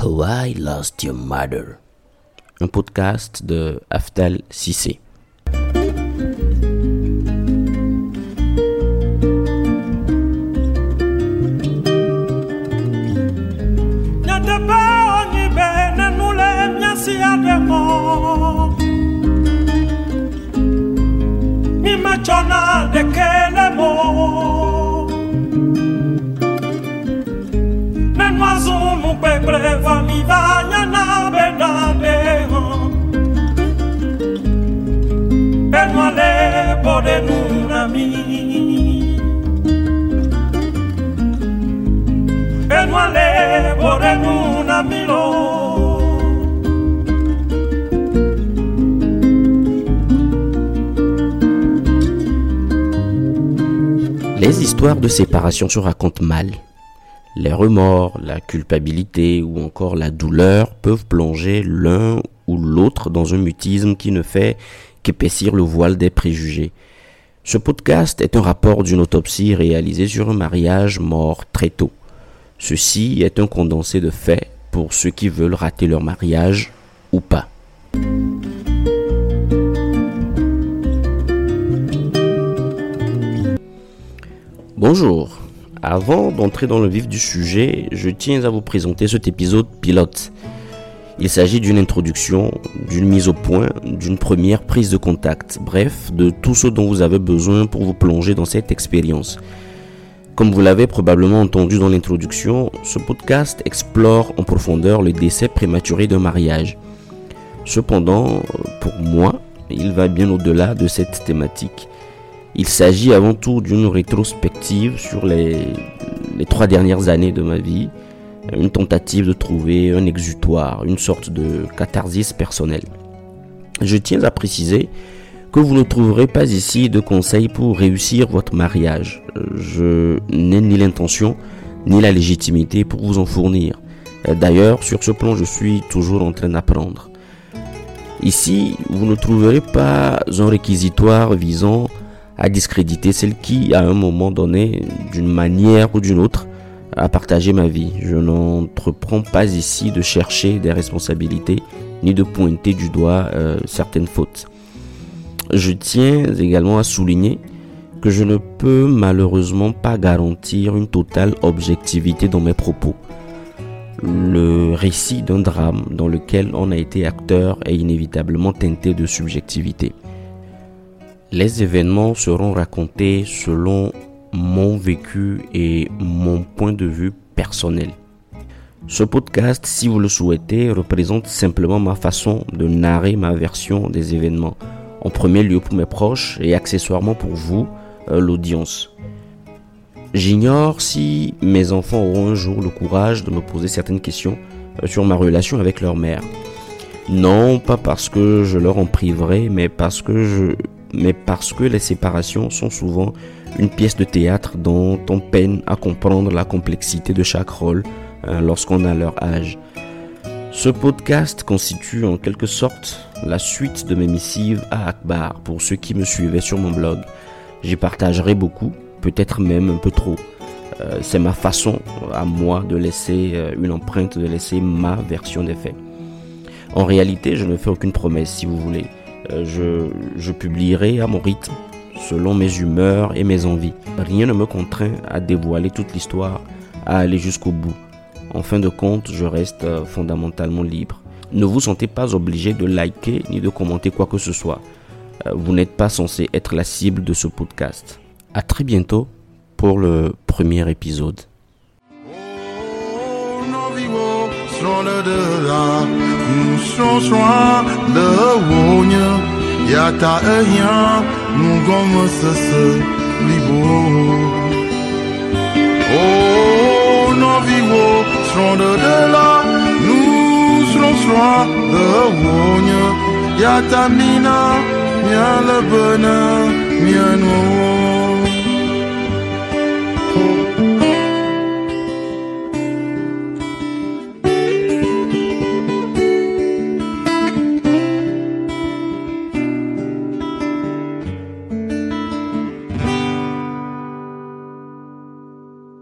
How I Lost Your Mother, un podcast de Aftal Sissé. chona de kelemo Nenwazumu lo Les histoires de séparation se racontent mal. Les remords, la culpabilité ou encore la douleur peuvent plonger l'un ou l'autre dans un mutisme qui ne fait qu'épaissir le voile des préjugés. Ce podcast est un rapport d'une autopsie réalisée sur un mariage mort très tôt. Ceci est un condensé de faits pour ceux qui veulent rater leur mariage ou pas. Bonjour. Avant d'entrer dans le vif du sujet, je tiens à vous présenter cet épisode pilote. Il s'agit d'une introduction, d'une mise au point, d'une première prise de contact, bref, de tout ce dont vous avez besoin pour vous plonger dans cette expérience. Comme vous l'avez probablement entendu dans l'introduction, ce podcast explore en profondeur le décès prématuré d'un mariage. Cependant, pour moi, il va bien au-delà de cette thématique. Il s'agit avant tout d'une rétrospective sur les, trois dernières années de ma vie, une tentative de trouver un exutoire, une sorte de catharsis personnelle. Je tiens à préciser que vous ne trouverez pas ici de conseils pour réussir votre mariage. Je n'ai ni l'intention ni la légitimité pour vous en fournir. D'ailleurs, sur ce plan, je suis toujours en train d'apprendre. Ici, vous ne trouverez pas un réquisitoire visant à discréditer celle qui, à un moment donné, d'une manière ou d'une autre, a partagé ma vie. Je n'entreprends pas ici de chercher des responsabilités ni de pointer du doigt euh, certaines fautes. Je tiens également à souligner que je ne peux malheureusement pas garantir une totale objectivité dans mes propos. Le récit d'un drame dans lequel on a été acteur est inévitablement teinté de subjectivité. Les événements seront racontés selon mon vécu et mon point de vue personnel. Ce podcast, si vous le souhaitez, représente simplement ma façon de narrer ma version des événements. En premier lieu pour mes proches et accessoirement pour vous, euh, l'audience. J'ignore si mes enfants auront un jour le courage de me poser certaines questions euh, sur ma relation avec leur mère. Non, pas parce que je leur en priverai, mais parce que je mais parce que les séparations sont souvent une pièce de théâtre dont on peine à comprendre la complexité de chaque rôle hein, lorsqu'on a leur âge. Ce podcast constitue en quelque sorte la suite de mes missives à Akbar pour ceux qui me suivaient sur mon blog. J'y partagerai beaucoup, peut-être même un peu trop. Euh, c'est ma façon à moi de laisser euh, une empreinte, de laisser ma version des faits. En réalité, je ne fais aucune promesse si vous voulez. Euh, je, publierai à mon rythme, selon mes humeurs et mes envies. Rien ne me contraint à dévoiler toute l'histoire, à aller jusqu'au bout. En fin de compte, je reste euh, fondamentalement libre. Ne vous sentez pas obligé de liker ni de commenter quoi que ce soit. Euh, vous n'êtes pas censé être la cible de ce podcast. À très bientôt pour le premier épisode. yata ehiã nugɔmesese blibo o oh, nɔviwo de la nusrɔ̃srɔ̃a ewo nye yata mina miale be na mianowo